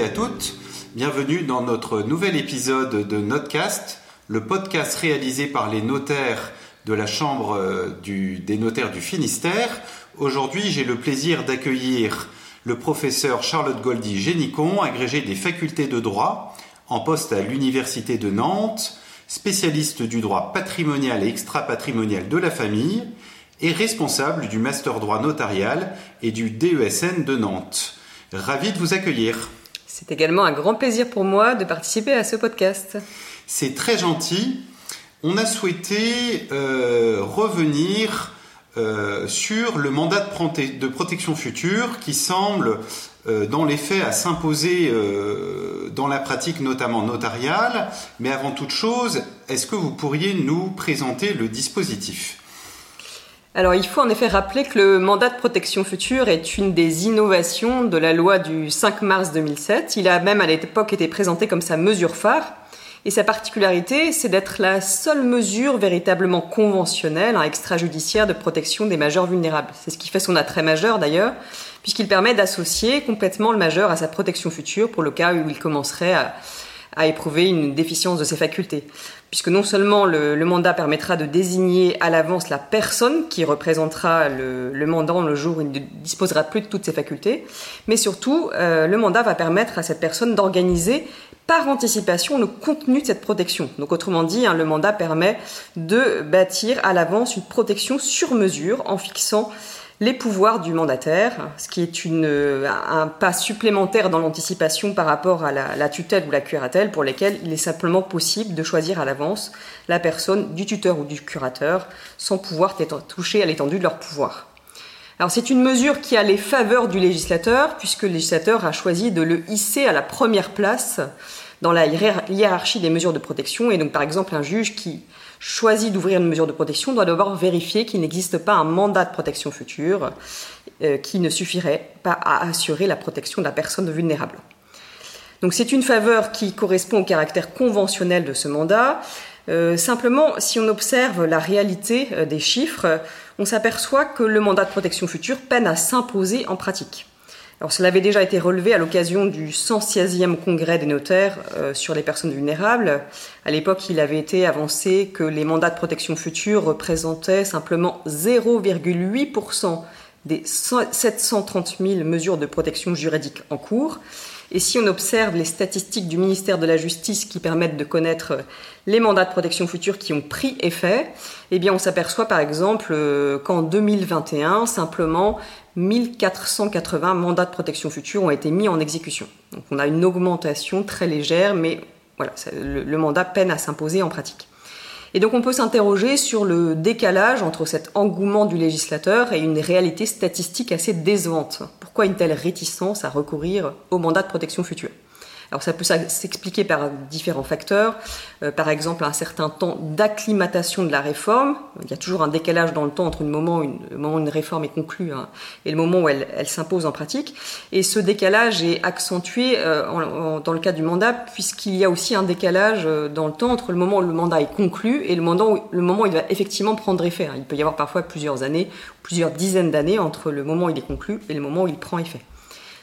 À toutes, bienvenue dans notre nouvel épisode de Notecast, le podcast réalisé par les notaires de la Chambre euh, des notaires du Finistère. Aujourd'hui, j'ai le plaisir d'accueillir le professeur Charlotte Goldy Génicon, agrégé des facultés de droit, en poste à l'Université de Nantes, spécialiste du droit patrimonial et extra-patrimonial de la famille et responsable du master droit notarial et du DESN de Nantes. Ravi de vous accueillir. C'est également un grand plaisir pour moi de participer à ce podcast. C'est très gentil. On a souhaité euh, revenir euh, sur le mandat de, protection future qui semble, euh, dans les faits, à s'imposer dans la pratique notamment notariale. Mais avant toute chose, est-ce que vous pourriez nous présenter le dispositif? Alors il faut en effet rappeler que le mandat de protection future est une des innovations de la loi du 5 mars 2007. Il a même à l'époque été présenté comme sa mesure phare. Et sa particularité, c'est d'être la seule mesure véritablement conventionnelle, hein, extrajudiciaire de protection des majeurs vulnérables. C'est ce qui fait son attrait majeur d'ailleurs, puisqu'il permet d'associer complètement le majeur à sa protection future pour le cas où il commencerait à, à éprouver une déficience de ses facultés. Puisque non seulement le, mandat permettra de désigner à l'avance la personne qui représentera le, mandant le jour où il ne disposera plus de toutes ses facultés, mais surtout euh, le mandat va permettre à cette personne d'organiser par anticipation le contenu de cette protection. Donc autrement dit, hein, le mandat permet de bâtir à l'avance une protection sur mesure en fixant les pouvoirs du mandataire, ce qui est une, un pas supplémentaire dans l'anticipation par rapport à la, tutelle ou la curatelle, pour lesquels il est simplement possible de choisir à l'avance la personne du tuteur ou du curateur sans pouvoir être touché à l'étendue de leur pouvoir. Alors c'est une mesure qui a les faveurs du législateur, puisque le législateur a choisi de le hisser à la première place dans la hiérarchie des mesures de protection, et donc par exemple un juge qui choisit d'ouvrir une mesure de protection doit d'abord vérifier qu'il n'existe pas un mandat de protection future euh, qui ne suffirait pas à assurer la protection de la personne vulnérable. Donc c'est une faveur qui correspond au caractère conventionnel de ce mandat. Euh, simplement, si on observe la réalité euh, des chiffres, on s'aperçoit que le mandat de protection future peine à s'imposer en pratique. Alors, cela avait déjà été relevé à l'occasion du 116e congrès des notaires euh, sur les personnes vulnérables. À l'époque, il avait été avancé que les mandats de protection future représentaient simplement 0,8% des 730 000 mesures de protection juridique en cours. Et si on observe les statistiques du ministère de la Justice qui permettent de connaître les mandats de protection future qui ont pris effet, eh on s'aperçoit par exemple euh, qu'en 2021, simplement 1480 mandats de protection future ont été mis en exécution. Donc on a une augmentation très légère, mais voilà, le, mandat peine à s'imposer en pratique. Et donc on peut s'interroger sur le décalage entre cet engouement du législateur et une réalité statistique assez décevante. Pourquoi une telle réticence à recourir au mandat de protection future? Alors ça peut s'expliquer par différents facteurs, euh, par exemple un certain temps d'acclimatation de la réforme. Il y a toujours un décalage dans le temps entre le moment où une, moment une réforme est conclue hein, et le moment où elle, elle s'impose en pratique. Et ce décalage est accentué euh, dans le cas du mandat puisqu'il y a aussi un décalage euh, dans le temps entre le moment où le mandat est conclu et le moment où, le moment où il va effectivement prendre effet. Hein. Il peut y avoir parfois plusieurs années, plusieurs dizaines d'années entre le moment où il est conclu et le moment où il prend effet.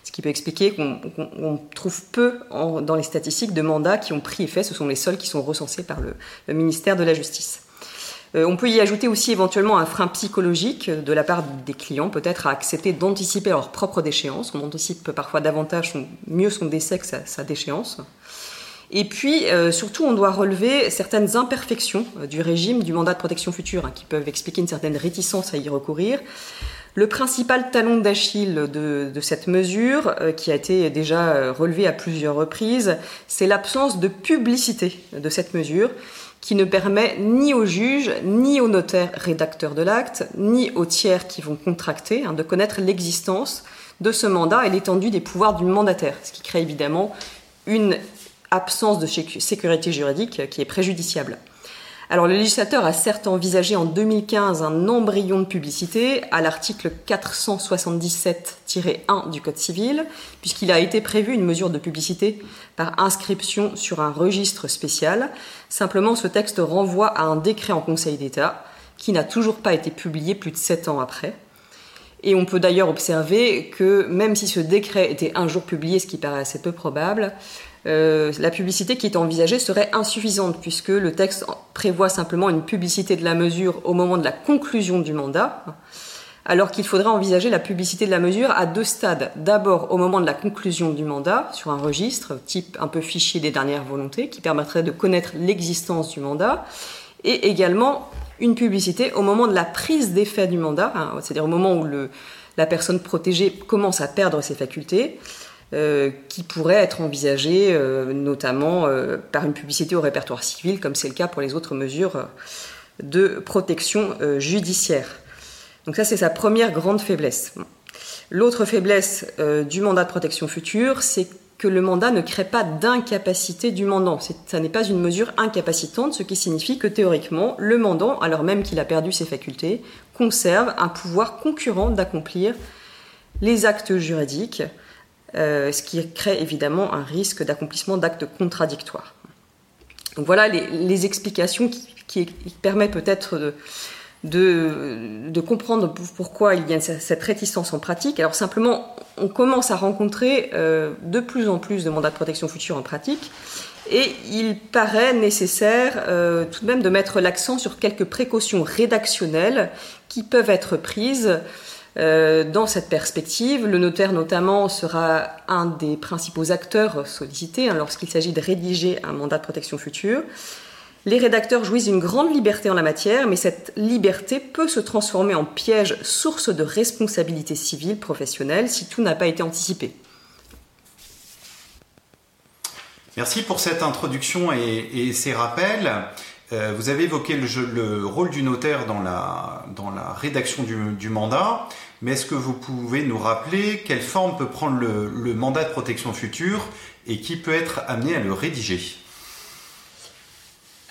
Ce qui peut expliquer qu'on trouve peu dans les statistiques de mandats qui ont pris effet. Ce sont les seuls qui sont recensés par le, ministère de la Justice. Euh, on peut y ajouter aussi éventuellement un frein psychologique de la part des clients, peut-être à accepter d'anticiper leur propre déchéance. On anticipe parfois davantage, mieux son décès que sa, déchéance. Et puis, euh, surtout, on doit relever certaines imperfections euh, du régime du mandat de protection future, hein, qui peuvent expliquer une certaine réticence à y recourir. Le principal talon d'Achille de, cette mesure, euh, qui a été déjà euh, relevé à plusieurs reprises, c'est l'absence de publicité de cette mesure, qui ne permet ni aux juges, ni aux notaires rédacteurs de l'acte, ni aux tiers qui vont contracter hein, de connaître l'existence de ce mandat et l'étendue des pouvoirs du mandataire, ce qui crée évidemment une absence de sécurité juridique qui est préjudiciable. Alors le législateur a certes envisagé en 2015 un embryon de publicité à l'article 477-1 du Code civil, puisqu'il a été prévu une mesure de publicité par inscription sur un registre spécial. Simplement, ce texte renvoie à un décret en Conseil d'État qui n'a toujours pas été publié plus de sept ans après. Et on peut d'ailleurs observer que même si ce décret était un jour publié, ce qui paraît assez peu probable, euh, la publicité qui est envisagée serait insuffisante puisque le texte prévoit simplement une publicité de la mesure au moment de la conclusion du mandat, alors qu'il faudrait envisager la publicité de la mesure à deux stades. D'abord au moment de la conclusion du mandat sur un registre type un peu fichier des dernières volontés qui permettrait de connaître l'existence du mandat, et également une publicité au moment de la prise d'effet du mandat, hein, c'est-à-dire au moment où la personne protégée commence à perdre ses facultés, euh, qui pourrait être envisagée euh, notamment euh, par une publicité au répertoire civil, comme c'est le cas pour les autres mesures de protection judiciaire. Donc ça, c'est sa première grande faiblesse. L'autre faiblesse du mandat de protection future, c'est que le mandat ne crée pas d'incapacité du mandant. Ça n'est pas une mesure incapacitante, ce qui signifie que théoriquement, le mandant, alors même qu'il a perdu ses facultés, conserve un pouvoir concurrent d'accomplir les actes juridiques, euh, ce qui crée évidemment un risque d'accomplissement d'actes contradictoires. Donc voilà les, explications qui permettent peut-être de, comprendre pourquoi il y a cette réticence en pratique. Alors simplement, on commence à rencontrer euh, de plus en plus de mandats de protection future en pratique, et il paraît nécessaire euh, tout de même de mettre l'accent sur quelques précautions rédactionnelles qui peuvent être prises euh, dans cette perspective. Le notaire notamment sera un des principaux acteurs sollicités hein, lorsqu'il s'agit de rédiger un mandat de protection future. Les rédacteurs jouissent d'une grande liberté en la matière, mais cette liberté peut se transformer en piège, source de responsabilité civile professionnelle, si tout n'a pas été anticipé. Merci pour cette introduction et, ces rappels. Euh, vous avez évoqué le, rôle du notaire dans la, rédaction du, mandat, mais est-ce que vous pouvez nous rappeler quelle forme peut prendre le mandat de protection future et qui peut être amené à le rédiger?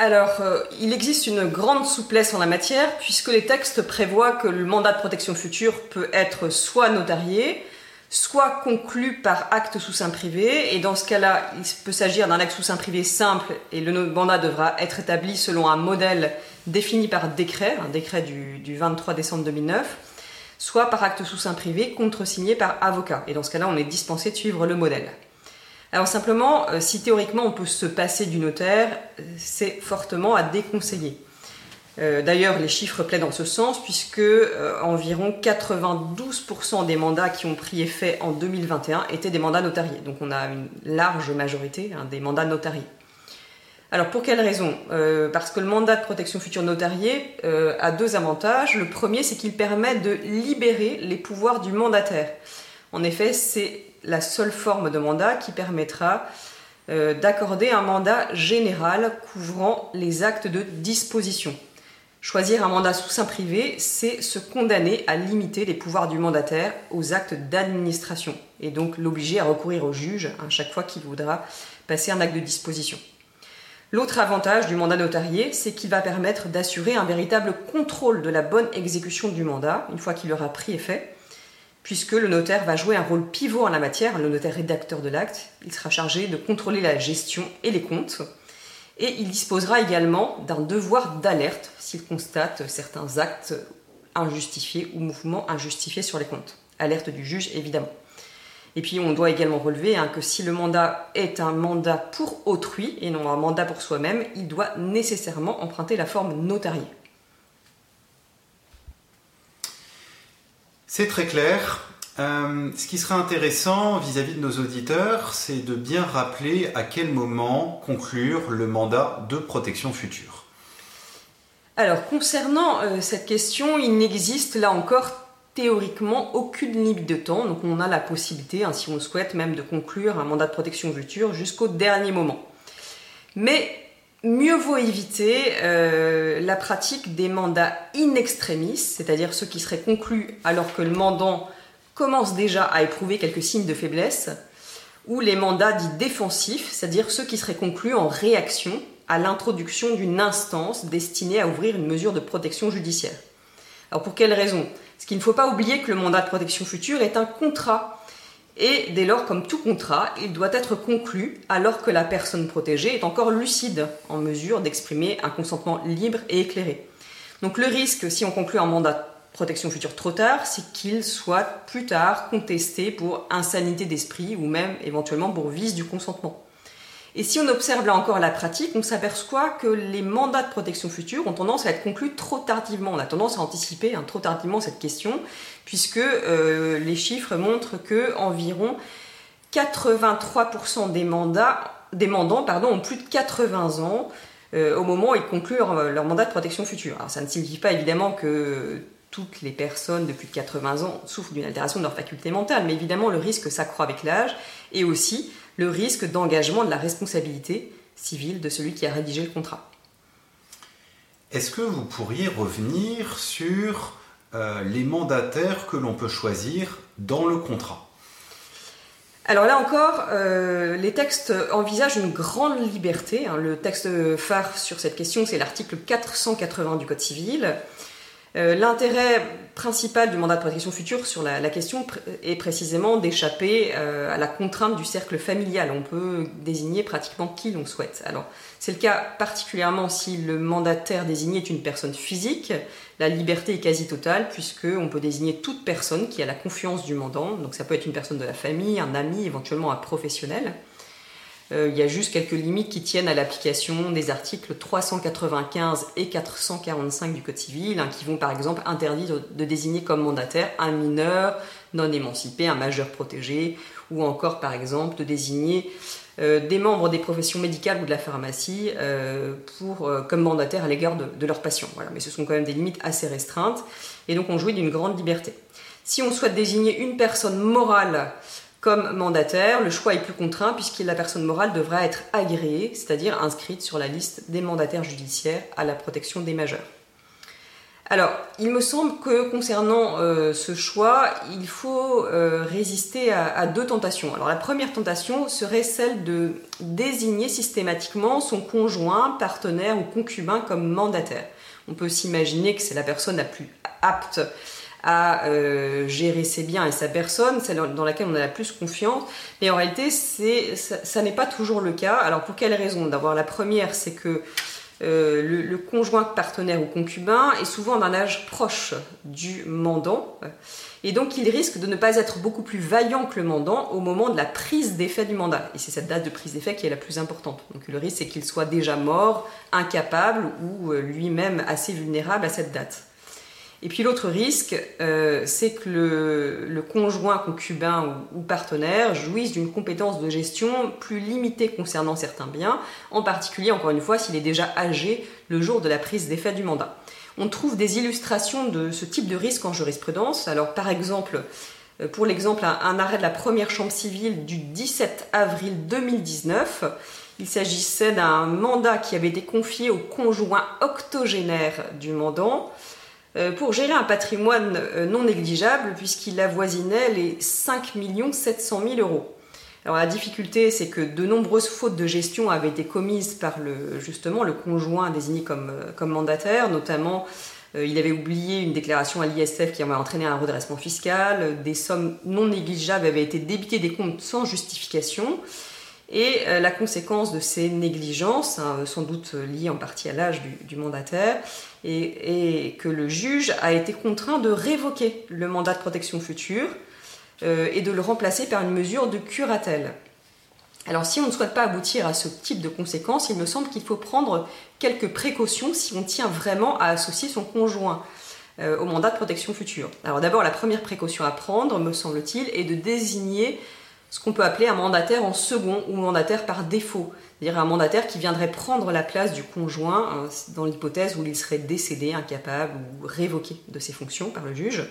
Alors, euh, il existe une grande souplesse en la matière, puisque les textes prévoient que le mandat de protection future peut être soit notarié, soit conclu par acte sous sein privé, et dans ce cas-là, il peut s'agir d'un acte sous sein privé simple, et le mandat devra être établi selon un modèle défini par décret, un décret du, du 23 décembre 2009, soit par acte sous sein privé contresigné par avocat, et dans ce cas-là, on est dispensé de suivre le modèle. Alors simplement, euh, si théoriquement on peut se passer du notaire, euh, c'est fortement à déconseiller. Euh, d'ailleurs, les chiffres plaident dans ce sens, puisque environ 92% des mandats qui ont pris effet en 2021 étaient des mandats notariés. Donc on a une large majorité hein, des mandats notariés. Alors pour quelle raison? Parce que le mandat de protection future notarié a deux avantages. Le premier, c'est qu'il permet de libérer les pouvoirs du mandataire. En effet, c'est la seule forme de mandat qui permettra euh, d'accorder un mandat général couvrant les actes de disposition. Choisir un mandat sous sein privé, c'est se condamner à limiter les pouvoirs du mandataire aux actes d'administration et donc l'obliger à recourir au juge à chaque fois qu'il voudra passer un acte de disposition. L'autre avantage du mandat notarié, c'est qu'il va permettre d'assurer un véritable contrôle de la bonne exécution du mandat une fois qu'il aura pris effet puisque le notaire va jouer un rôle pivot en la matière, le notaire rédacteur de l'acte. Il sera chargé de contrôler la gestion et les comptes. Et il disposera également d'un devoir d'alerte s'il constate certains actes injustifiés ou mouvements injustifiés sur les comptes. Alerte du juge, évidemment. Et puis on doit également relever hein, que si le mandat est un mandat pour autrui et non un mandat pour soi-même, il doit nécessairement emprunter la forme notariée. C'est très clair. Euh, ce qui serait intéressant vis-à-vis de nos auditeurs, c'est de bien rappeler à quel moment conclure le mandat de protection future. Alors, concernant euh, cette question, il n'existe là encore théoriquement aucune limite de temps. Donc, on a la possibilité, hein, si on le souhaite, même de conclure un mandat de protection future jusqu'au dernier moment. Mais mieux vaut éviter euh, la pratique des mandats in extremis, c'est-à-dire ceux qui seraient conclus alors que le mandant commence déjà à éprouver quelques signes de faiblesse, ou les mandats dits défensifs, c'est-à-dire ceux qui seraient conclus en réaction à l'introduction d'une instance destinée à ouvrir une mesure de protection judiciaire. Alors pour quelle raison? Parce qu'il ne faut pas oublier que le mandat de protection future est un contrat et dès lors, comme tout contrat, il doit être conclu alors que la personne protégée est encore lucide, en mesure d'exprimer un consentement libre et éclairé. Donc le risque, si on conclut un mandat protection future trop tard, c'est qu'il soit plus tard contesté pour insanité d'esprit ou même éventuellement pour vice du consentement. Et si on observe là encore la pratique, on s'aperçoit que les mandats de protection future ont tendance à être conclus trop tardivement. On a tendance à anticiper hein, trop tardivement cette question, puisque euh, les chiffres montrent que environ 83% des mandats, des mandants pardon, ont plus de 80 ans euh, au moment où ils concluent leur, mandat de protection future. Alors ça ne signifie pas évidemment que toutes les personnes de plus de 80 ans souffrent d'une altération de leur faculté mentale, mais évidemment le risque s'accroît avec l'âge et aussi le risque d'engagement de la responsabilité civile de celui qui a rédigé le contrat. Est-ce que vous pourriez revenir sur euh, les mandataires que l'on peut choisir dans le contrat? Alors là encore, euh, les textes envisagent une grande liberté. Hein. Le texte phare sur cette question, c'est l'article 480 du Code civil. Euh, l'intérêt principal du mandat de protection future sur la, question est précisément d'échapper euh, à la contrainte du cercle familial. On peut désigner pratiquement qui l'on souhaite. Alors, c'est le cas particulièrement si le mandataire désigné est une personne physique. La liberté est quasi totale puisqu'on peut désigner toute personne qui a la confiance du mandant. Donc ça peut être une personne de la famille, un ami, éventuellement un professionnel. Euh, il y a juste quelques limites qui tiennent à l'application des articles 395 et 445 du Code civil, hein, qui vont par exemple interdire de désigner comme mandataire un mineur non émancipé, un majeur protégé, ou encore par exemple de désigner euh, des membres des professions médicales ou de la pharmacie euh, comme mandataire à l'égard de, de, leurs patients. Voilà. Mais ce sont quand même des limites assez restreintes, et donc on jouit d'une grande liberté. Si on souhaite désigner une personne morale comme mandataire, le choix est plus contraint puisque la personne morale devra être agréée, c'est-à-dire inscrite sur la liste des mandataires judiciaires à la protection des majeurs. Alors, il me semble que concernant euh, ce choix, il faut euh, résister à, deux tentations. Alors, la première tentation serait celle de désigner systématiquement son conjoint, partenaire ou concubin comme mandataire. On peut s'imaginer que c'est la personne la plus apte à euh, gérer ses biens et sa personne, celle dans laquelle on a la plus confiance. Mais en réalité, ça, n'est pas toujours le cas. Alors pour quelles raisons D'abord, la première, c'est que euh, le, conjoint partenaire ou concubin est souvent d'un âge proche du mandant. Et donc, il risque de ne pas être beaucoup plus vaillant que le mandant au moment de la prise d'effet du mandat. Et c'est cette date de prise d'effet qui est la plus importante. Donc, le risque, c'est qu'il soit déjà mort, incapable ou euh, lui-même assez vulnérable à cette date. Et puis l'autre risque, euh, c'est que le, conjoint concubin ou, partenaire jouisse d'une compétence de gestion plus limitée concernant certains biens, en particulier, encore une fois, s'il est déjà âgé le jour de la prise d'effet du mandat. On trouve des illustrations de ce type de risque en jurisprudence. Alors par exemple, euh, pour l'exemple, un, arrêt de la première chambre civile du 17 avril 2019, il s'agissait d'un mandat qui avait été confié au conjoint octogénaire du mandant. Euh, pour gérer un patrimoine euh, non négligeable puisqu'il avoisinait les 5 700 000 euros. Alors la difficulté, c'est que de nombreuses fautes de gestion avaient été commises par le, justement le conjoint désigné comme, euh, comme mandataire, notamment il avait oublié une déclaration à l'ISF qui avait entraîné un redressement fiscal, des sommes non négligeables avaient été débitées des comptes sans justification, et la conséquence de ces négligences, hein, sans doute liée en partie à l'âge du, mandataire, et, que le juge a été contraint de révoquer le mandat de protection future euh, et de le remplacer par une mesure de curatelle. Alors si on ne souhaite pas aboutir à ce type de conséquences, il me semble qu'il faut prendre quelques précautions si on tient vraiment à associer son conjoint euh, au mandat de protection future. Alors d'abord, la première précaution à prendre, me semble-t-il, est de désigner ce qu'on peut appeler un mandataire en second ou mandataire par défaut c'est-à-dire un mandataire qui viendrait prendre la place du conjoint hein, dans l'hypothèse où il serait décédé, incapable ou révoqué de ses fonctions par le juge.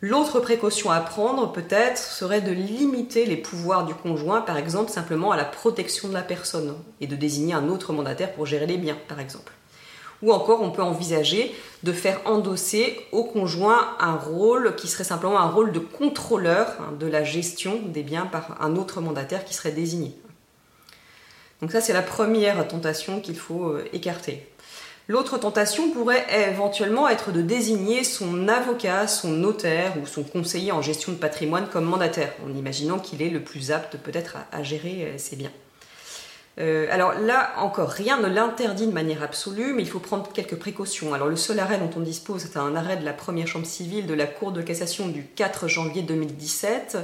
L'autre précaution à prendre peut-être serait de limiter les pouvoirs du conjoint, par exemple simplement à la protection de la personne, et de désigner un autre mandataire pour gérer les biens, par exemple. Ou encore, on peut envisager de faire endosser au conjoint un rôle qui serait simplement un rôle de contrôleur hein, de la gestion des biens par un autre mandataire qui serait désigné. Donc ça, c'est la première tentation qu'il faut euh, écarter. L'autre tentation pourrait éventuellement être de désigner son avocat, son notaire ou son conseiller en gestion de patrimoine comme mandataire, en imaginant qu'il est le plus apte peut-être à, gérer euh, ses biens. Euh, alors là, encore, rien ne l'interdit de manière absolue, mais il faut prendre quelques précautions. Alors le seul arrêt dont on dispose, c'est un arrêt de la première chambre civile de la Cour de cassation du 4 janvier 2017,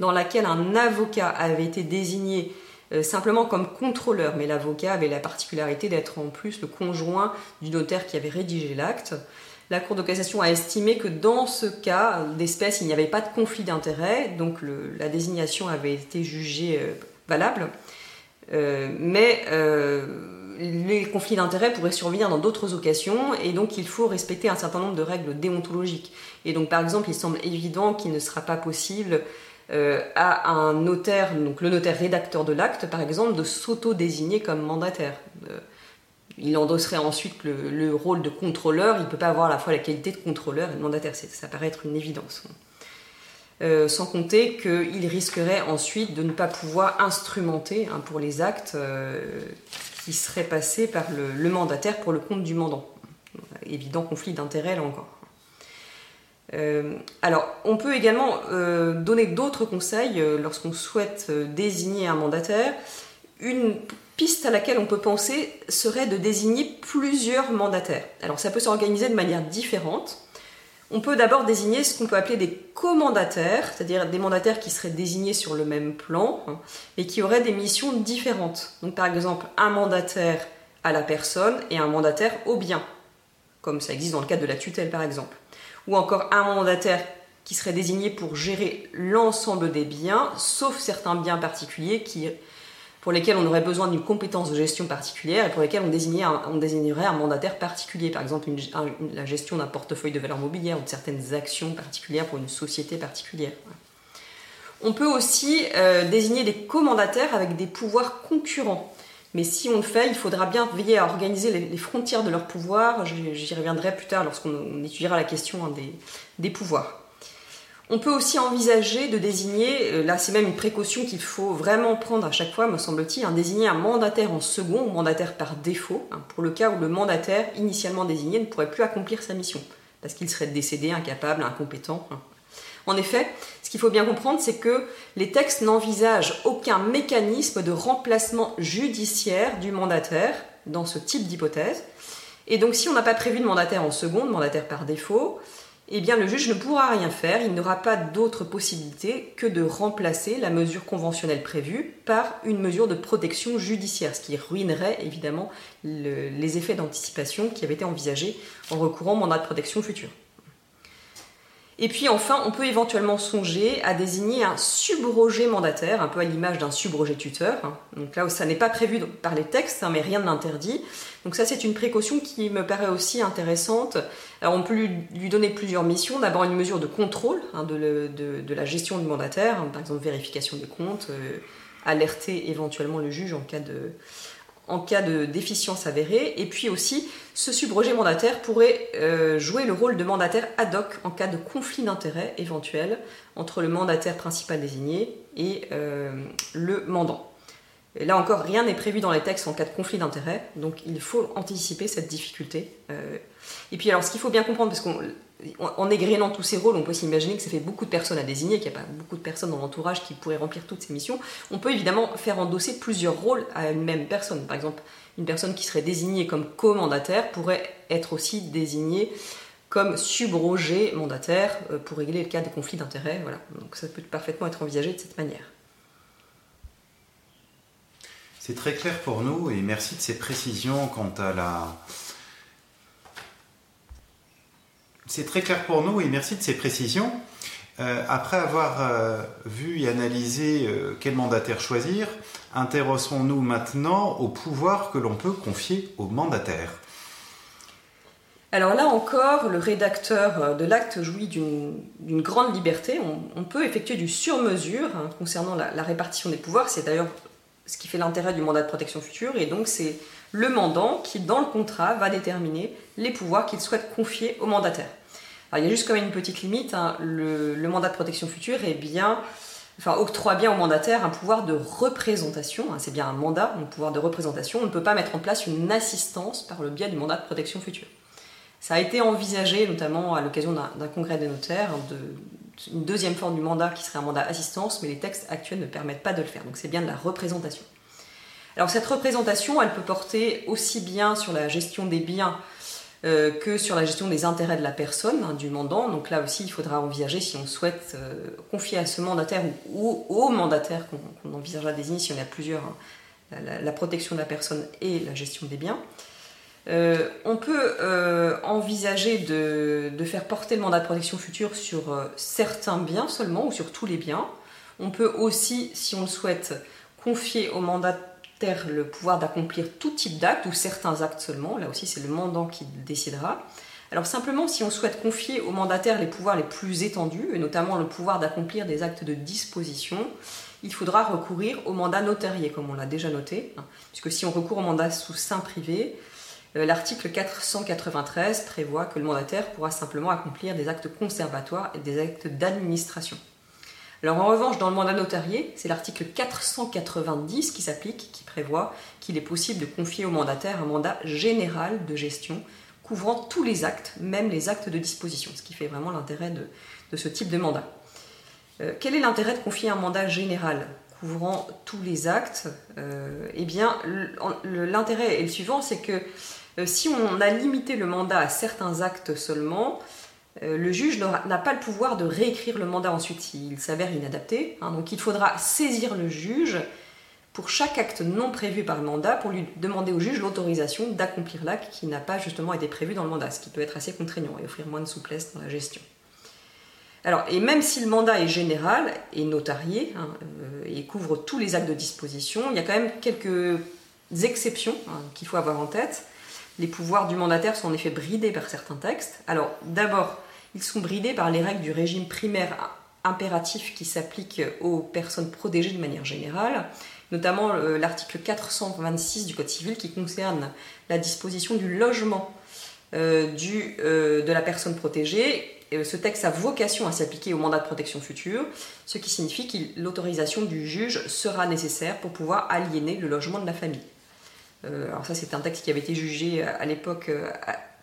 dans laquelle un avocat avait été désigné euh, simplement comme contrôleur, mais l'avocat avait la particularité d'être en plus le conjoint du notaire qui avait rédigé l'acte. La Cour de cassation a estimé que dans ce cas d'espèce, il n'y avait pas de conflit d'intérêt, donc la désignation avait été jugée euh, valable. Euh, mais euh, les conflits d'intérêts pourraient survenir dans d'autres occasions et donc il faut respecter un certain nombre de règles déontologiques. Et donc par exemple, il semble évident qu'il ne sera pas possible euh, à un notaire, donc le notaire rédacteur de l'acte par exemple, de s'auto-désigner comme mandataire. il endosserait ensuite le, rôle de contrôleur, il ne peut pas avoir à la fois la qualité de contrôleur et de mandataire, ça paraît être une évidence. Euh, sans compter qu'il risquerait ensuite de ne pas pouvoir instrumenter hein, pour les actes euh, qui seraient passés par le, mandataire pour le compte du mandant. Évident conflit d'intérêt là encore. Euh, alors, on peut également donner d'autres conseils lorsqu'on souhaite désigner un mandataire. Une piste à laquelle on peut penser serait de désigner plusieurs mandataires. Alors, ça peut s'organiser de manière différente. On peut d'abord désigner ce qu'on peut appeler des commandataires, c'est-à-dire des mandataires qui seraient désignés sur le même plan, hein, mais qui auraient des missions différentes. Donc par exemple, un mandataire à la personne et un mandataire au bien, comme ça existe dans le cadre de la tutelle par exemple. Ou encore un mandataire qui serait désigné pour gérer l'ensemble des biens, sauf certains biens particuliers qui pour lesquels on aurait besoin d'une compétence de gestion particulière et pour lesquels on, désignerait un mandataire particulier, par exemple la gestion d'un portefeuille de valeurs mobilières ou de certaines actions particulières pour une société particulière. On peut aussi euh, désigner des commandataires avec des pouvoirs concurrents. Mais si on le fait, il faudra bien veiller à organiser les, frontières de leurs pouvoirs. J'y reviendrai plus tard lorsqu'on étudiera la question hein, des pouvoirs. On peut aussi envisager de désigner, euh, là c'est même une précaution qu'il faut vraiment prendre à chaque fois, me semble-t-il, hein, désigner un mandataire en second ou mandataire par défaut, hein, pour le cas où le mandataire initialement désigné ne pourrait plus accomplir sa mission, parce qu'il serait décédé, incapable, incompétent. Hein. En effet, ce qu'il faut bien comprendre, c'est que les textes n'envisagent aucun mécanisme de remplacement judiciaire du mandataire dans ce type d'hypothèse. Et donc si on n'a pas prévu de mandataire en second, de mandataire par défaut, eh bien le juge ne pourra rien faire, il n'aura pas d'autre possibilité que de remplacer la mesure conventionnelle prévue par une mesure de protection judiciaire, ce qui ruinerait évidemment les effets d'anticipation qui avaient été envisagés en recourant au mandat de protection future. Et puis enfin, on peut éventuellement songer à désigner un subrogé mandataire, un peu à l'image d'un subrogé tuteur. Donc là, ça n'est pas prévu par les textes, hein, mais rien ne l'interdit. Donc ça, c'est une précaution qui me paraît aussi intéressante. Alors on peut lui, donner plusieurs missions. D'abord une mesure de contrôle hein, de, la gestion du mandataire, par exemple vérification des comptes, euh, alerter éventuellement le juge en cas de en cas de déficience avérée. Et puis aussi, ce subrogé mandataire pourrait euh, jouer le rôle de mandataire ad hoc en cas de conflit d'intérêts éventuel entre le mandataire principal désigné et euh, le mandant. Là encore, rien n'est prévu dans les textes en cas de conflit d'intérêts, donc il faut anticiper cette difficulté. Euh, et puis alors, ce qu'il faut bien comprendre, parce qu'on en égrénant tous ces rôles, on peut s'imaginer que ça fait beaucoup de personnes à désigner, qu'il n'y a pas beaucoup de personnes dans l'entourage qui pourraient remplir toutes ces missions. On peut évidemment faire endosser plusieurs rôles à une même personne. Par exemple, une personne qui serait désignée comme commandataire pourrait être aussi désignée comme subrogé mandataire euh, pour régler le cas de conflit d'intérêts. Voilà. Donc ça peut parfaitement être envisagé de cette manière. C'est très clair pour nous et merci de ces précisions quant à la, C'est très clair pour nous et merci de ces précisions. Euh, après avoir euh, vu et analysé euh, quel mandataire choisir, intéressons-nous maintenant au pouvoir que l'on peut confier au mandataire. Alors là encore, le rédacteur de l'acte jouit d'une grande liberté. On, peut effectuer du sur-mesure hein, concernant la, la, répartition des pouvoirs. C'est d'ailleurs ce qui fait l'intérêt du mandat de protection future. Et donc c'est le mandant qui, dans le contrat, va déterminer les pouvoirs qu'il souhaite confier au mandataire. Alors, il y a juste quand même une petite limite. Hein. Le, mandat de protection future est bien, enfin, octroie bien au mandataire un pouvoir de représentation. Hein. C'est bien un mandat, un pouvoir de représentation. On ne peut pas mettre en place une assistance par le biais du mandat de protection future. Ça a été envisagé notamment à l'occasion d'un congrès des notaires, hein, de, une deuxième forme du mandat qui serait un mandat assistance, mais les textes actuels ne permettent pas de le faire. Donc c'est bien de la représentation. Alors cette représentation, elle peut porter aussi bien sur la gestion des biens euh, que sur la gestion des intérêts de la personne, hein, du mandant. Donc là aussi, il faudra envisager si on souhaite euh, confier à ce mandataire ou, au mandataire qu'on envisagera désigner, s'il y a plusieurs, hein, la, protection de la personne et la gestion des biens. Euh, on peut envisager de, de, faire porter le mandat de protection future sur certains biens seulement ou sur tous les biens. On peut aussi, si on le souhaite, confier au mandat le pouvoir d'accomplir tout type d'actes ou certains actes seulement. Là aussi, c'est le mandant qui décidera. Alors simplement, si on souhaite confier au mandataire les pouvoirs les plus étendus, et notamment le pouvoir d'accomplir des actes de disposition, il faudra recourir au mandat notarié, comme on l'a déjà noté, hein. puisque si on recourt au mandat sous sein privé, euh, l'article 493 prévoit que le mandataire pourra simplement accomplir des actes conservatoires et des actes d'administration. Alors en revanche, dans le mandat notarié, c'est l'article 490 qui s'applique, qui prévoit qu'il est possible de confier au mandataire un mandat général de gestion couvrant tous les actes, même les actes de disposition, ce qui fait vraiment l'intérêt de, ce type de mandat. Euh, quel est l'intérêt de confier un mandat général couvrant tous les actes? Euh, Eh bien, l'intérêt est le suivant, c'est que euh, si on a limité le mandat à certains actes seulement, le juge n'a pas le pouvoir de réécrire le mandat ensuite s'il s'avère inadapté. Hein. donc il faudra saisir le juge pour chaque acte non prévu par le mandat pour lui demander au juge l'autorisation d'accomplir l'acte qui n'a pas justement été prévu dans le mandat, ce qui peut être assez contraignant et offrir moins de souplesse dans la gestion. Alors, et même si le mandat est général et notarié hein, euh, et couvre tous les actes de disposition, il y a quand même quelques exceptions hein, qu'il faut avoir en tête. Les pouvoirs du mandataire sont en effet bridés par certains textes. Alors, d'abord, ils sont bridés par les règles du régime primaire impératif qui s'applique aux personnes protégées de manière générale, notamment euh, l'article 426 du Code civil qui concerne la disposition du logement euh, euh, de la personne protégée. ce texte a vocation à s'appliquer au mandat de protection future, ce qui signifie que l'autorisation du juge sera nécessaire pour pouvoir aliéner le logement de la famille. alors ça c'est un texte qui avait été jugé à l'époque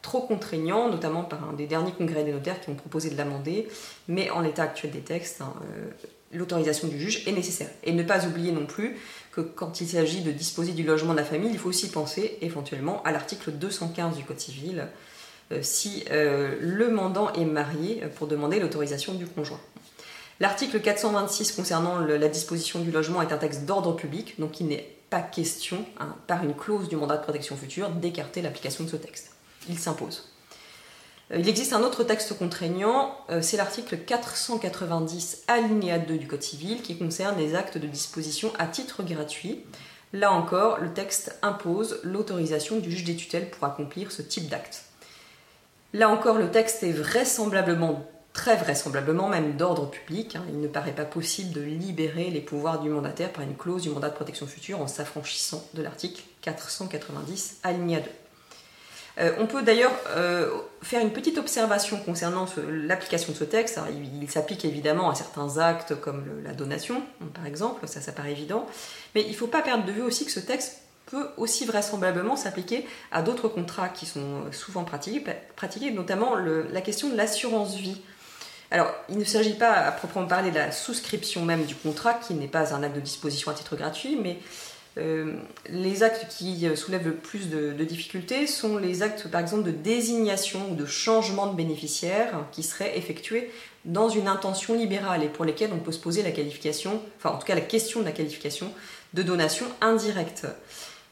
trop contraignant, notamment par un des derniers congrès des notaires qui ont proposé de l'amender, mais en l'état actuel des textes, hein, euh, l'autorisation du juge est nécessaire. Et ne pas oublier non plus que quand il s'agit de disposer du logement de la famille, il faut aussi penser éventuellement à l'article 215 du Code civil, euh, si euh, le mandant est marié pour demander l'autorisation du conjoint. L'article 426 concernant la disposition du logement est un texte d'ordre public, donc il n'est pas question, hein, par une clause du mandat de protection future, d'écarter l'application de ce texte il s'impose. Euh, il existe un autre texte contraignant, euh, c'est l'article 490 alinéa 2 du Code civil qui concerne les actes de disposition à titre gratuit. Là encore, le texte impose l'autorisation du juge des tutelles pour accomplir ce type d'acte. Là encore, le texte est vraisemblablement, très vraisemblablement même d'ordre public. Hein. Il ne paraît pas possible de libérer les pouvoirs du mandataire par une clause du mandat de protection future en s'affranchissant de l'article 490 alinéa 2. Euh, on peut d'ailleurs euh, faire une petite observation concernant l'application de ce texte. il, s'applique évidemment à certains actes comme la donation, par exemple, ça, ça paraît évident. Mais il ne faut pas perdre de vue aussi que ce texte peut aussi vraisemblablement s'appliquer à d'autres contrats qui sont souvent pratiqués, notamment la question de l'assurance vie. Alors, il ne s'agit pas à proprement parler de la souscription même du contrat, qui n'est pas un acte de disposition à titre gratuit, mais euh, les actes qui euh, soulèvent le plus de, difficultés sont les actes, par exemple, de désignation ou de changement de bénéficiaire qui seraient effectués dans une intention libérale et pour lesquels on peut se poser la qualification, enfin en tout cas la question de la qualification de donation indirecte.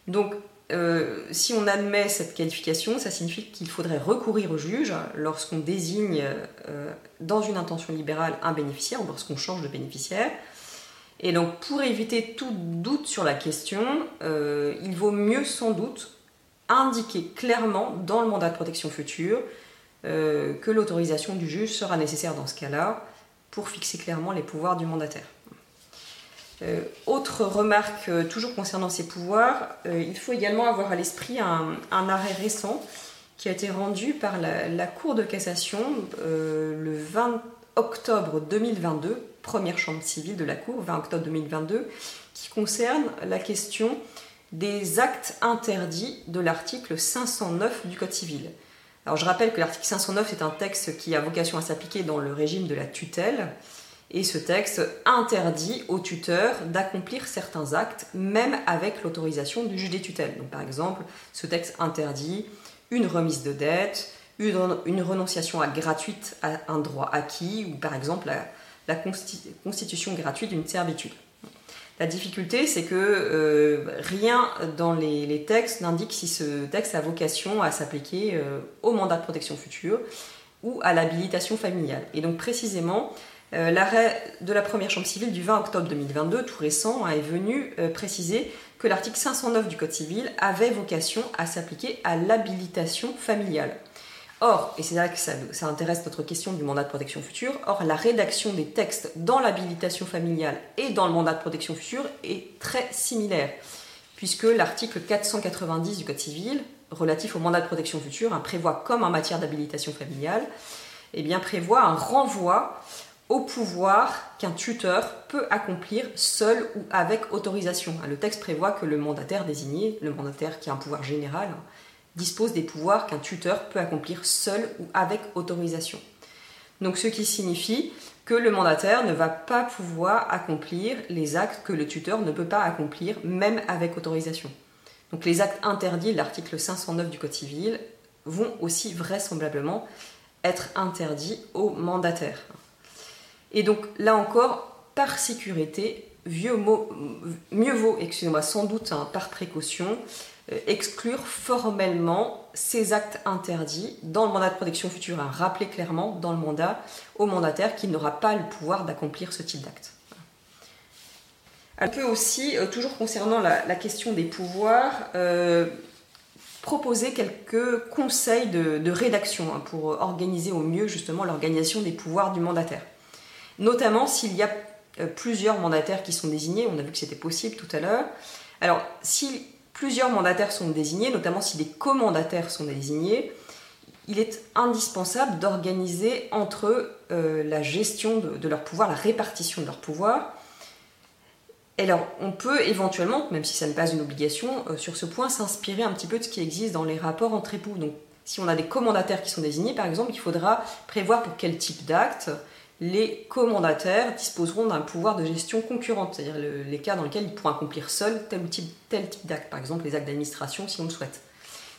Donc, euh, si on admet cette qualification, ça signifie qu'il faudrait recourir au juge lorsqu'on désigne dans une intention libérale un bénéficiaire ou lorsqu'on change de bénéficiaire. Et donc pour éviter tout doute sur la question, euh, il vaut mieux sans doute indiquer clairement dans le mandat de protection future euh, que l'autorisation du juge sera nécessaire dans ce cas-là pour fixer clairement les pouvoirs du mandataire. Euh, autre remarque, toujours concernant ces pouvoirs, il faut également avoir à l'esprit un, arrêt récent qui a été rendu par la, la Cour de cassation le 20 octobre 2022 première chambre civile de la Cour, 20 octobre 2022, qui concerne la question des actes interdits de l'article 509 du Code civil. Alors je rappelle que l'article 509 est un texte qui a vocation à s'appliquer dans le régime de la tutelle Et ce texte interdit au tuteur d'accomplir certains actes, même avec l'autorisation du juge des tutelles. Donc, par exemple, ce texte interdit une remise de dette, une, renonciation gratuite à un droit acquis, ou par exemple la, constitution gratuite d'une servitude. La difficulté, c'est que euh, rien dans les, textes n'indique si ce texte a vocation à s'appliquer euh, au mandat de protection future ou à l'habilitation familiale. Et donc précisément, euh, l'arrêt de la première chambre civile du 20 octobre 2022, tout récent, est venu préciser que l'article 509 du Code civil avait vocation à s'appliquer à l'habilitation familiale. Or, et c'est là que ça, intéresse notre question du mandat de protection future, or la rédaction des textes dans l'habilitation familiale et dans le mandat de protection future est très similaire, puisque l'article 490 du Code civil, relatif au mandat de protection future, hein, prévoit comme en matière d'habilitation familiale, eh bien, prévoit un renvoi au pouvoir qu'un tuteur peut accomplir seul ou avec autorisation. Le texte prévoit que le mandataire désigné, le mandataire qui a un pouvoir général, dispose des pouvoirs qu'un tuteur peut accomplir seul ou avec autorisation. Donc ce qui signifie que le mandataire ne va pas pouvoir accomplir les actes que le tuteur ne peut pas accomplir même avec autorisation. Donc les actes interdits de l'article 509 du Code civil vont aussi vraisemblablement être interdits au mandataire. Et donc là encore, par sécurité, mieux vaut, excusez-moi, sans doute par précaution, exclure formellement ces actes interdits dans le mandat de protection future, à rappeler clairement dans le mandat au mandataire qu'il n'aura pas le pouvoir d'accomplir ce type d'acte. On peut aussi, euh, toujours concernant la, question des pouvoirs, euh, proposer quelques conseils de, rédaction hein, pour organiser au mieux justement l'organisation des pouvoirs du mandataire. Notamment s'il y a plusieurs mandataires qui sont désignés, on a vu que c'était possible tout à l'heure. Alors, si plusieurs mandataires sont désignés, notamment si des commandataires sont désignés, il est indispensable d'organiser entre eux euh, la gestion de, leur pouvoir, la répartition de leur pouvoir. Et alors, on peut éventuellement, même si ça n'est pas une obligation, euh, sur ce point, s'inspirer un petit peu de ce qui existe dans les rapports entre époux. Donc, si on a des commandataires qui sont désignés, par exemple, il faudra prévoir pour quel type d'acte les commandataires disposeront d'un pouvoir de gestion concurrente, c'est-à-dire les cas dans lesquels ils pourront accomplir seuls tel ou type, tel type d'acte, par exemple les actes d'administration si on le souhaite.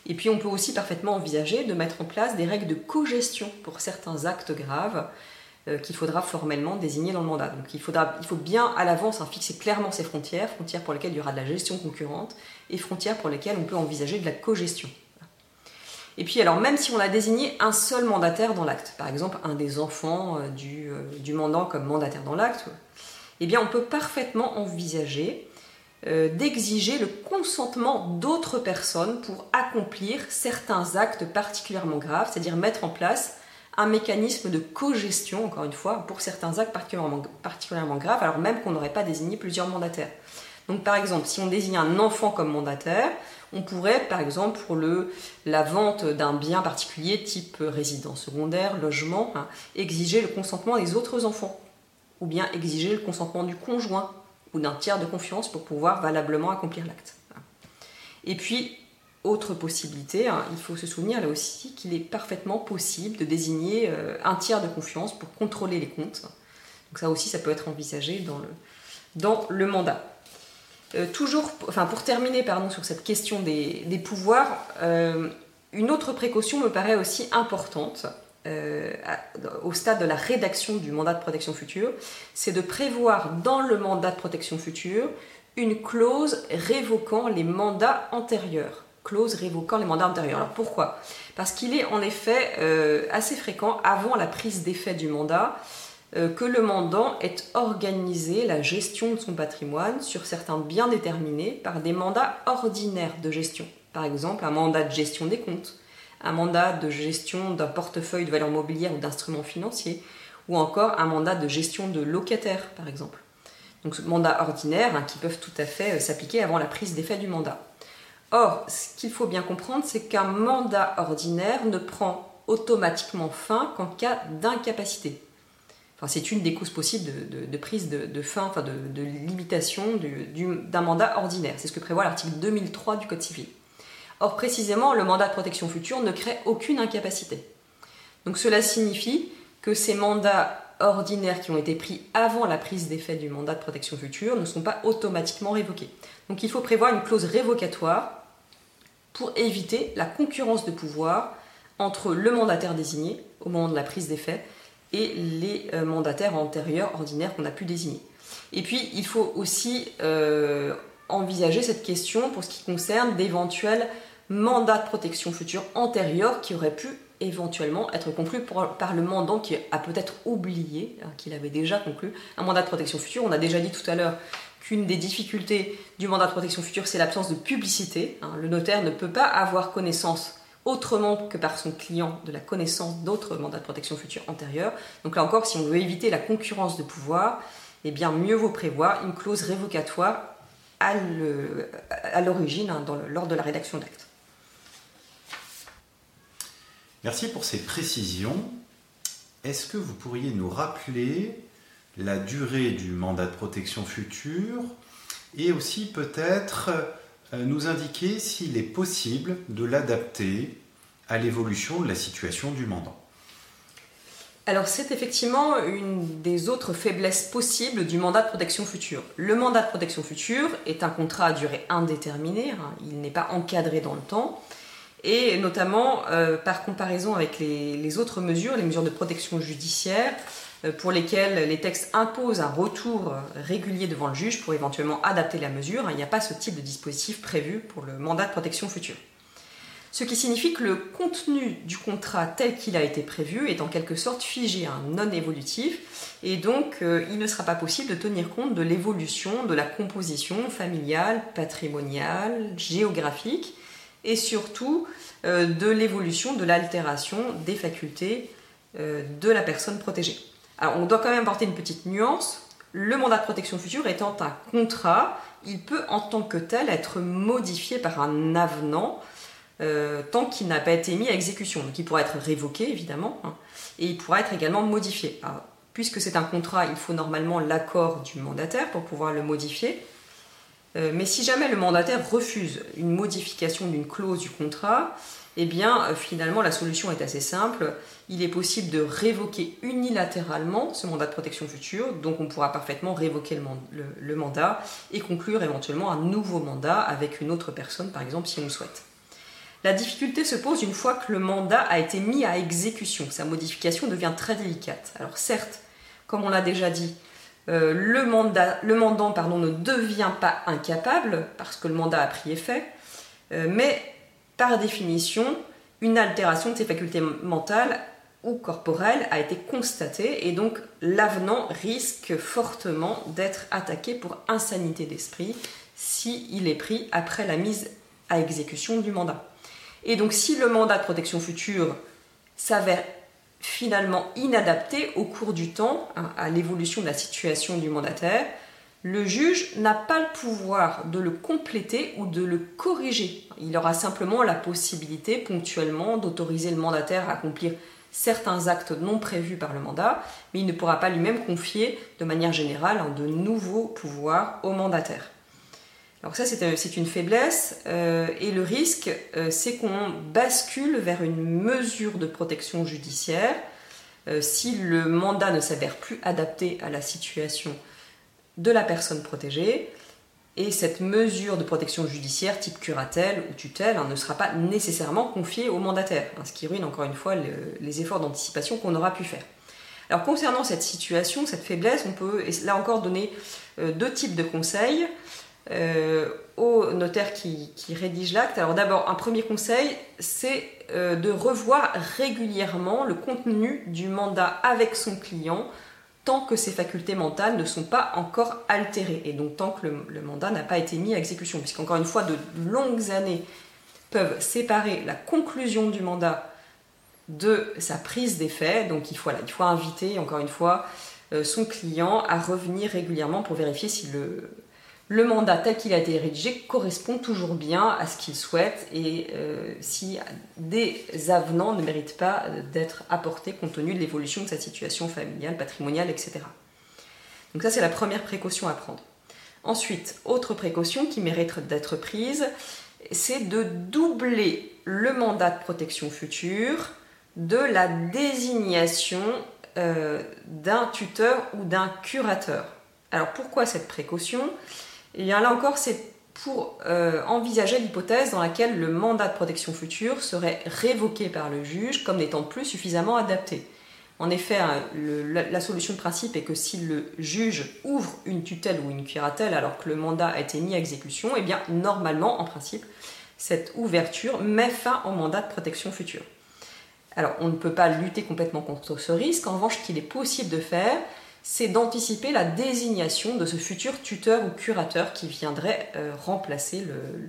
Et puis on peut aussi parfaitement envisager de mettre en place des règles de co-gestion pour certains actes graves euh, qu'il faudra formellement désigner dans le mandat. Donc il, faut bien à l'avance hein, fixer clairement ces frontières, frontières pour lesquelles il y aura de la gestion concurrente et frontières pour lesquelles on peut envisager de la co-gestion. Et puis alors même si on a désigné un seul mandataire dans l'acte, par exemple un des enfants euh, euh, du, mandant comme mandataire dans l'acte, eh bien on peut parfaitement envisager euh, d'exiger le consentement d'autres personnes pour accomplir certains actes particulièrement graves, c'est-à-dire mettre en place un mécanisme de co-gestion, encore une fois, pour certains actes particulièrement, particulièrement graves, alors même qu'on n'aurait pas désigné plusieurs mandataires. Donc par exemple, si on désigne un enfant comme mandataire, on pourrait, par exemple, pour la vente d'un bien particulier, type résidence secondaire, logement, hein, exiger le consentement des autres enfants, ou bien exiger le consentement du conjoint ou d'un tiers de confiance pour pouvoir valablement accomplir l'acte. Et puis, autre possibilité, hein, il faut se souvenir là aussi qu'il est parfaitement possible de désigner euh, un tiers de confiance pour contrôler les comptes. Donc ça aussi, ça peut être envisagé dans le mandat. Euh, toujours, enfin pour terminer sur cette question des, pouvoirs, euh, une autre précaution me paraît aussi importante euh, au stade de la rédaction du mandat de protection future, c'est de prévoir dans le mandat de protection future une clause révoquant les mandats antérieurs. Clause révoquant les mandats antérieurs. Alors pourquoi? Parce qu'il est en effet assez fréquent avant la prise d'effet du mandat que le mandant ait organisé la gestion de son patrimoine sur certains biens déterminés par des mandats ordinaires de gestion. Par exemple, un mandat de gestion des comptes, un mandat de gestion d'un portefeuille de valeurs mobilières ou d'instruments financiers, ou encore un mandat de gestion de locataires, par exemple. Donc, ce mandat ordinaire hein, qui peuvent tout à fait euh, s'appliquer avant la prise d'effet du mandat. Or, ce qu'il faut bien comprendre, c'est qu'un mandat ordinaire ne prend automatiquement fin qu'en cas d'incapacité c'est une des causes possibles de, prise de, fin, de, limitation d'un mandat ordinaire. C'est ce que prévoit l'article 2003 du Code civil. Or, précisément, le mandat de protection future ne crée aucune incapacité. Donc cela signifie que ces mandats ordinaires qui ont été pris avant la prise d'effet du mandat de protection future ne sont pas automatiquement révoqués. Donc il faut prévoir une clause révocatoire pour éviter la concurrence de pouvoir entre le mandataire désigné au moment de la prise d'effet et les euh, mandataires antérieurs ordinaires qu'on a pu désigner. Et puis il faut aussi euh, envisager cette question pour ce qui concerne d'éventuels mandats de protection future antérieurs qui auraient pu éventuellement être conclus par le mandant qui a peut-être oublié hein, qu'il avait déjà conclu un mandat de protection future. On a déjà dit tout à l'heure qu'une des difficultés du mandat de protection future, c'est l'absence de publicité. Hein. Le notaire ne peut pas avoir connaissance autrement que par son client de la connaissance d'autres mandats de protection future antérieurs. Donc là encore, si on veut éviter la concurrence de pouvoir, eh bien mieux vaut prévoir une clause révocatoire à l'origine, hein, lors de la rédaction d'acte. Merci pour ces précisions. Est-ce que vous pourriez nous rappeler la durée du mandat de protection future et aussi peut-être nous indiquer s'il est possible de l'adapter à l'évolution de la situation du mandant alors c'est effectivement une des autres faiblesses possibles du mandat de protection future. Le mandat de protection future est un contrat à durée indéterminée, hein. il n'est pas encadré dans le temps, et notamment euh, par comparaison avec les, autres mesures, les mesures de protection judiciaire, euh, pour lesquelles les textes imposent un retour régulier devant le juge pour éventuellement adapter la mesure, il n'y a pas ce type de dispositif prévu pour le mandat de protection future. Ce qui signifie que le contenu du contrat tel qu'il a été prévu est en quelque sorte figé, non évolutif, et donc euh, il ne sera pas possible de tenir compte de l'évolution de la composition familiale, patrimoniale, géographique, et surtout euh, de l'évolution de l'altération des facultés euh, de la personne protégée. On doit quand même apporter une petite nuance. Le mandat de protection future étant un contrat, il peut en tant que tel être modifié par un avenant euh, tant qu'il n'a pas été mis à exécution. Donc il pourra être révoqué, évidemment, hein, et il pourra être également modifié. puisque c'est un contrat, il faut normalement l'accord du mandataire pour pouvoir le modifier. Euh, mais si jamais le mandataire refuse une modification d'une clause du contrat, eh bien euh, finalement la solution est assez simple. Il est possible de révoquer unilatéralement ce mandat de protection future, donc on pourra parfaitement révoquer le mandat et conclure éventuellement un nouveau mandat avec une autre personne, par exemple, si on le souhaite. La difficulté se pose une fois que le mandat a été mis à exécution. Sa modification devient très délicate. Alors certes, comme on l'a déjà dit, euh, le, mandat, mandant pardon, ne devient pas incapable parce que le mandat a pris effet, euh, mais par définition, une altération de ses facultés mentales ou corporelles a été constatée et donc l'avenant risque fortement d'être attaqué pour insanité d'esprit s'il est pris après la mise à exécution du mandat. Et donc si le mandat de protection future s'avère finalement inadapté au cours du temps hein, à l'évolution de la situation du mandataire, le juge n'a pas le pouvoir de le compléter ou de le corriger. Il aura simplement la possibilité ponctuellement d'autoriser le mandataire à accomplir certains actes non prévus par le mandat, mais il ne pourra pas lui-même confier de manière générale hein, de nouveaux pouvoirs au mandataire. Alors ça, c'est euh, une faiblesse euh, et le risque, euh, c'est qu'on bascule vers une mesure de protection judiciaire si le mandat ne s'avère plus adapté à la situation de la personne protégée. Et cette mesure de protection judiciaire type curatelle ou tutelle hein, ne sera pas nécessairement confiée au mandataire, hein, ce qui ruine encore une fois les efforts d'anticipation qu'on aura pu faire. Alors concernant cette situation, cette faiblesse, on peut là encore donner deux types de conseils. Euh, au notaire qui, rédige l'acte. Alors d'abord, un premier conseil, c'est euh, de revoir régulièrement le contenu du mandat avec son client tant que ses facultés mentales ne sont pas encore altérées et donc tant que le, mandat n'a pas été mis à exécution. Puisqu'encore une fois, de longues années peuvent séparer la conclusion du mandat de sa prise d'effet. Donc il faut, il faut inviter, encore une fois, euh, son client à revenir régulièrement pour vérifier si le, le mandat tel qu'il a été rédigé correspond toujours bien à ce qu'il souhaite et euh, si des avenants ne méritent pas d'être apportés compte tenu de l'évolution de sa situation familiale, patrimoniale, etc. Donc ça c'est la première précaution à prendre. Ensuite, autre précaution qui mérite d'être prise, c'est de doubler le mandat de protection future de la désignation euh, d'un tuteur ou d'un curateur. Alors pourquoi cette précaution? Eh bien là encore, c'est pour euh, envisager l'hypothèse dans laquelle le mandat de protection future serait révoqué par le juge comme n'étant plus suffisamment adapté. En effet, hein, la, solution de principe est que si le juge ouvre une tutelle ou une curatelle alors que le mandat a été mis à exécution, eh bien normalement, en principe, cette ouverture met fin au mandat de protection future. Alors, on ne peut pas lutter complètement contre ce risque. En revanche, ce qu'il est possible de faire, c'est d'anticiper la désignation de ce futur tuteur ou curateur qui viendrait euh, remplacer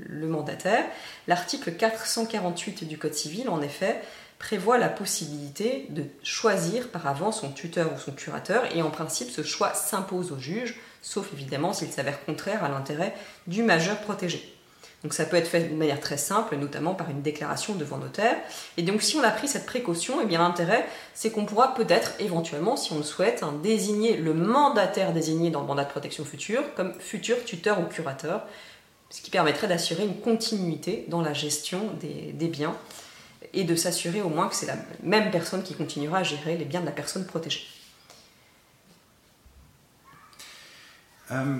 le mandataire. L'article 448 du Code civil, en effet, prévoit la possibilité de choisir par avance son tuteur ou son curateur et en principe ce choix s'impose au juge, sauf évidemment s'il s'avère contraire à l'intérêt du majeur protégé. Donc ça peut être fait de manière très simple, notamment par une déclaration devant notaire. Et donc si on a pris cette précaution, eh bien l'intérêt, c'est qu'on pourra peut-être éventuellement, si on le souhaite, hein, désigner le mandataire désigné dans le mandat de protection future comme futur tuteur ou curateur, ce qui permettrait d'assurer une continuité dans la gestion des biens et de s'assurer au moins que c'est la même personne qui continuera à gérer les biens de la personne protégée.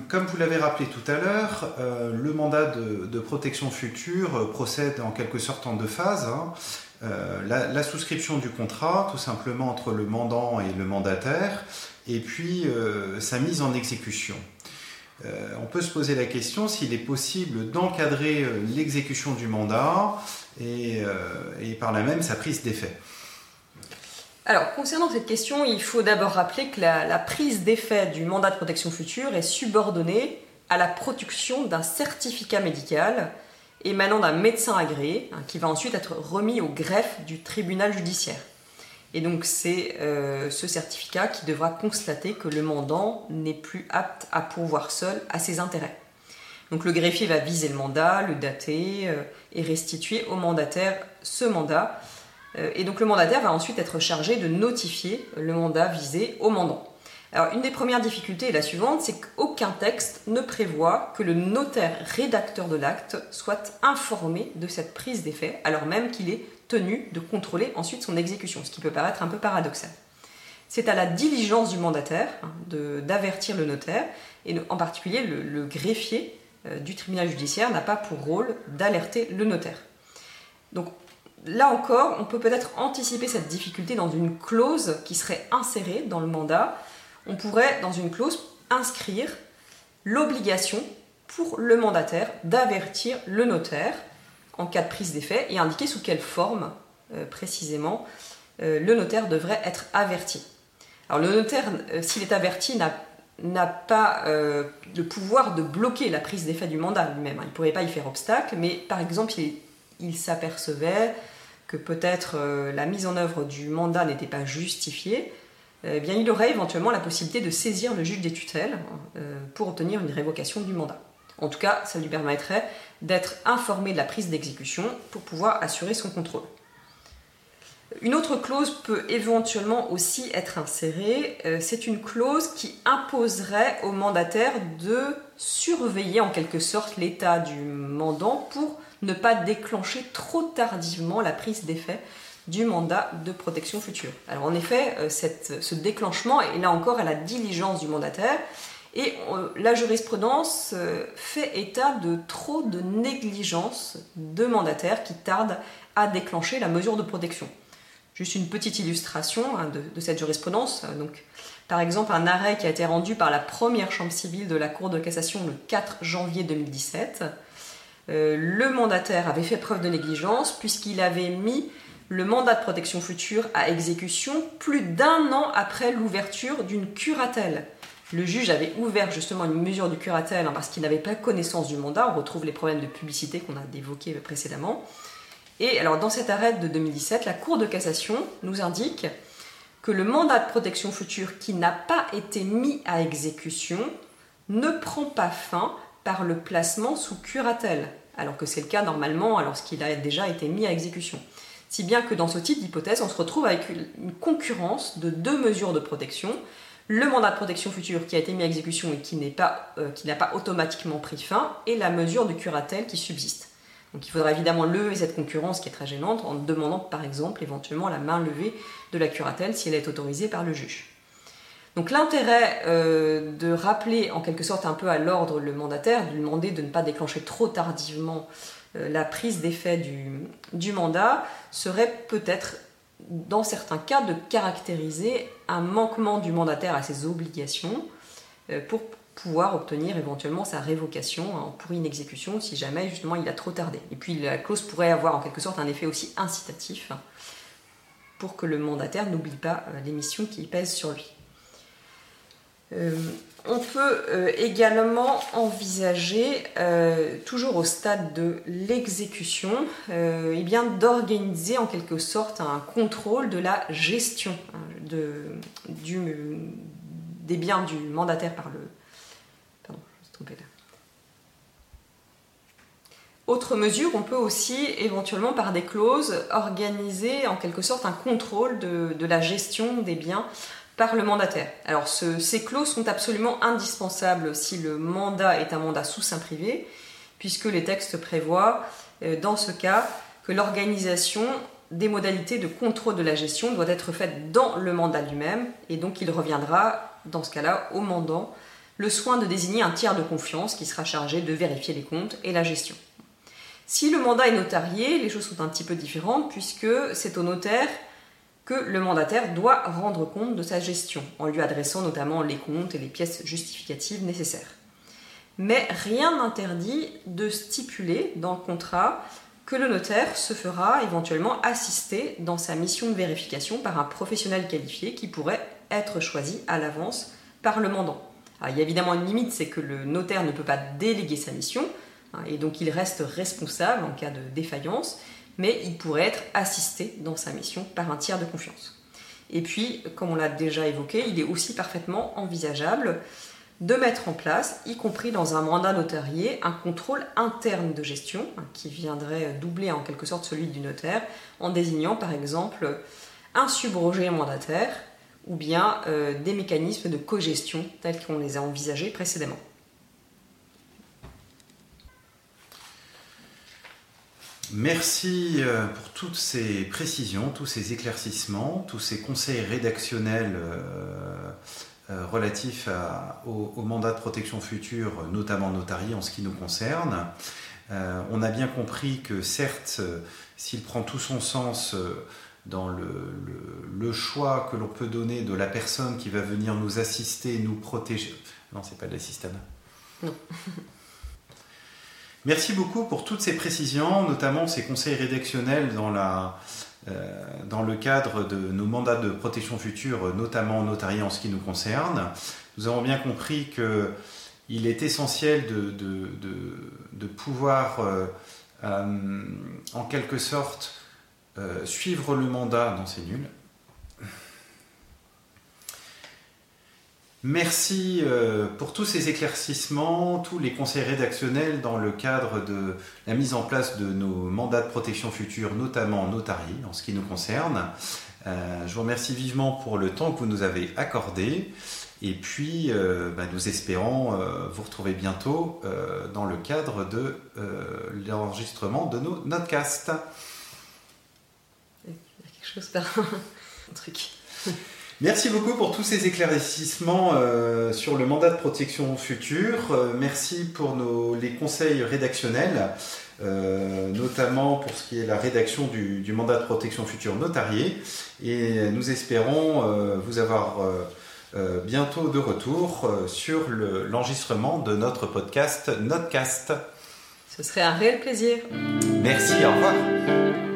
Comme vous l'avez rappelé tout à l'heure, euh, le mandat de, protection future procède en quelque sorte en deux phases. Hein. Euh, la, souscription du contrat, tout simplement entre le mandant et le mandataire, et puis sa mise en exécution. on peut se poser la question s'il est possible d'encadrer l'exécution du mandat euh, et, par là même sa prise d'effet. Alors, concernant cette question, il faut d'abord rappeler que la, prise d'effet du mandat de protection future est subordonnée à la production d'un certificat médical émanant d'un médecin agréé, hein, qui va ensuite être remis au greffe du tribunal judiciaire. Et donc c'est euh, ce certificat qui devra constater que le mandant n'est plus apte à pourvoir seul à ses intérêts. Donc le greffier va viser le mandat, le dater euh, et restituer au mandataire ce mandat. Euh, et donc le mandataire va ensuite être chargé de notifier le mandat visé au mandant. Alors une des premières difficultés est la suivante, c'est qu'aucun texte ne prévoit que le notaire rédacteur de l'acte soit informé de cette prise d'effet, alors même qu'il est tenu de contrôler ensuite son exécution, ce qui peut paraître un peu paradoxal. C'est à la diligence du mandataire hein, d'avertir le notaire, et en particulier le greffier euh, du tribunal judiciaire n'a pas pour rôle d'alerter le notaire. Là encore, on peut peut-être anticiper cette difficulté dans une clause qui serait insérée dans le mandat. On pourrait, dans une clause, inscrire l'obligation pour le mandataire d'avertir le notaire en cas de prise d'effet et indiquer sous quelle forme euh, précisément euh, le notaire devrait être averti. Alors le notaire, s'il est averti, n'a pas euh, le pouvoir de bloquer la prise d'effet du mandat lui-même. Il ne pourrait pas y faire obstacle, mais par exemple, il, s'apercevait que peut-être euh, la mise en œuvre du mandat n'était pas justifiée, eh bien, il aurait éventuellement la possibilité de saisir le juge des tutelles euh, pour obtenir une révocation du mandat. En tout cas, ça lui permettrait d'être informé de la prise d'exécution pour pouvoir assurer son contrôle. Une autre clause peut éventuellement aussi être insérée. Euh, c'est une clause qui imposerait au mandataire de surveiller en quelque sorte l'état du mandant pour ne pas déclencher trop tardivement la prise d'effet du mandat de protection future. Alors en effet, euh, ce déclenchement est là encore à la diligence du mandataire et euh, la jurisprudence fait état de trop de négligence de mandataires qui tardent à déclencher la mesure de protection. Juste une petite illustration hein, de, cette jurisprudence. Par exemple, un arrêt qui a été rendu par la première chambre civile de la Cour de cassation le 4 janvier 2017. Euh, le mandataire avait fait preuve de négligence puisqu'il avait mis le mandat de protection future à exécution plus d'un an après l'ouverture d'une curatelle. Le juge avait ouvert justement une mesure de curatelle hein, parce qu'il n'avait pas connaissance du mandat. On retrouve les problèmes de publicité qu'on a évoqués précédemment. Et alors dans cet arrêt de 2017, la Cour de cassation nous indique que le mandat de protection future qui n'a pas été mis à exécution ne prend pas fin par le placement sous curatelle, alors que c'est le cas normalement lorsqu'il a déjà été mis à exécution. Si bien que dans ce type d'hypothèse, on se retrouve avec une concurrence de deux mesures de protection. Le mandat de protection future qui a été mis à exécution et qui euh, n'a pas, pas automatiquement pris fin, et la mesure de curatelle qui subsiste. Donc il faudra évidemment lever cette concurrence qui est très gênante en demandant par exemple éventuellement la main levée de la curatelle si elle est autorisée par le juge. Donc l'intérêt euh, de rappeler en quelque sorte un peu à l'ordre le mandataire, de lui demander de ne pas déclencher trop tardivement euh, la prise d'effet du, mandat, serait peut-être dans certains cas de caractériser un manquement du mandataire à ses obligations euh, pour pouvoir obtenir éventuellement sa révocation hein, pour inexécution si jamais justement il a trop tardé. Et puis la clause pourrait avoir en quelque sorte un effet aussi incitatif pour que le mandataire n'oublie pas les missions qui pèsent sur lui. Euh, on peut euh, également envisager, euh, toujours au stade de l'exécution, eh d'organiser en quelque sorte un contrôle de la gestion hein, des biens du mandataire par le. Pardon, là. Autre mesure, on peut aussi éventuellement par des clauses organiser en quelque sorte un contrôle de la gestion des biens par le mandataire. Alors ces clauses sont absolument indispensables si le mandat est un mandat sous sein privé, puisque les textes prévoient euh, dans ce cas que l'organisation des modalités de contrôle de la gestion doit être faite dans le mandat lui-même, et donc il reviendra dans ce cas-là au mandant le soin de désigner un tiers de confiance qui sera chargé de vérifier les comptes et la gestion. Si le mandat est notarié, les choses sont un petit peu différentes puisque c'est au notaire le mandataire doit rendre compte de sa gestion, en lui adressant notamment les comptes et les pièces justificatives nécessaires. Mais rien n'interdit de stipuler dans le contrat que le notaire se fera éventuellement assister dans sa mission de vérification par un professionnel qualifié qui pourrait être choisi à l'avance par le mandant. il y a évidemment une limite, c'est que le notaire ne peut pas déléguer sa mission, hein, et donc il reste responsable en cas de défaillance, mais il pourrait être assisté dans sa mission par un tiers de confiance. Et puis, comme on l'a déjà évoqué, il est aussi parfaitement envisageable de mettre en place, y compris dans un mandat notarié, un contrôle interne de gestion hein, qui viendrait doubler en quelque sorte celui du notaire en désignant par exemple un subrogé mandataire ou bien euh, des mécanismes de cogestion tels qu'on les a envisagés précédemment. Merci euh, pour toutes ces précisions, tous ces éclaircissements, tous ces conseils rédactionnels euh, euh, relatifs au, mandat de protection future, notamment notarié en ce qui nous concerne. on a bien compris que certes, s'il prend tout son sens dans le, choix que l'on peut donner de la personne qui va venir nous assister, nous protéger. Non, c'est pas de. Non. Merci beaucoup pour toutes ces précisions, notamment ces conseils rédactionnels dans, euh, le cadre de nos mandats de protection future, notamment notariés en ce qui nous concerne. Nous avons bien compris qu'il est essentiel de, de, pouvoir, euh, euh, en quelque sorte, suivre le mandat. Non, c'est nul. Merci euh, pour tous ces éclaircissements, tous les conseils rédactionnels dans le cadre de la mise en place de nos mandats de protection future, notamment notariés en ce qui nous concerne. Euh, je vous remercie vivement pour le temps que vous nous avez accordé. Et puis, euh, bah, nous espérons vous retrouver bientôt dans le cadre de l'enregistrement de nos notcasts. Il y a quelque chose là, un truc. Merci beaucoup pour tous ces éclaircissements euh, sur le mandat de protection future. Euh, merci pour nos, les conseils rédactionnels, euh, notamment pour ce qui est la rédaction du, du, mandat de protection future notarié. Et nous espérons vous avoir bientôt de retour sur l'enregistrement de notre podcast Notcast. Ce serait un réel plaisir. Merci, au revoir.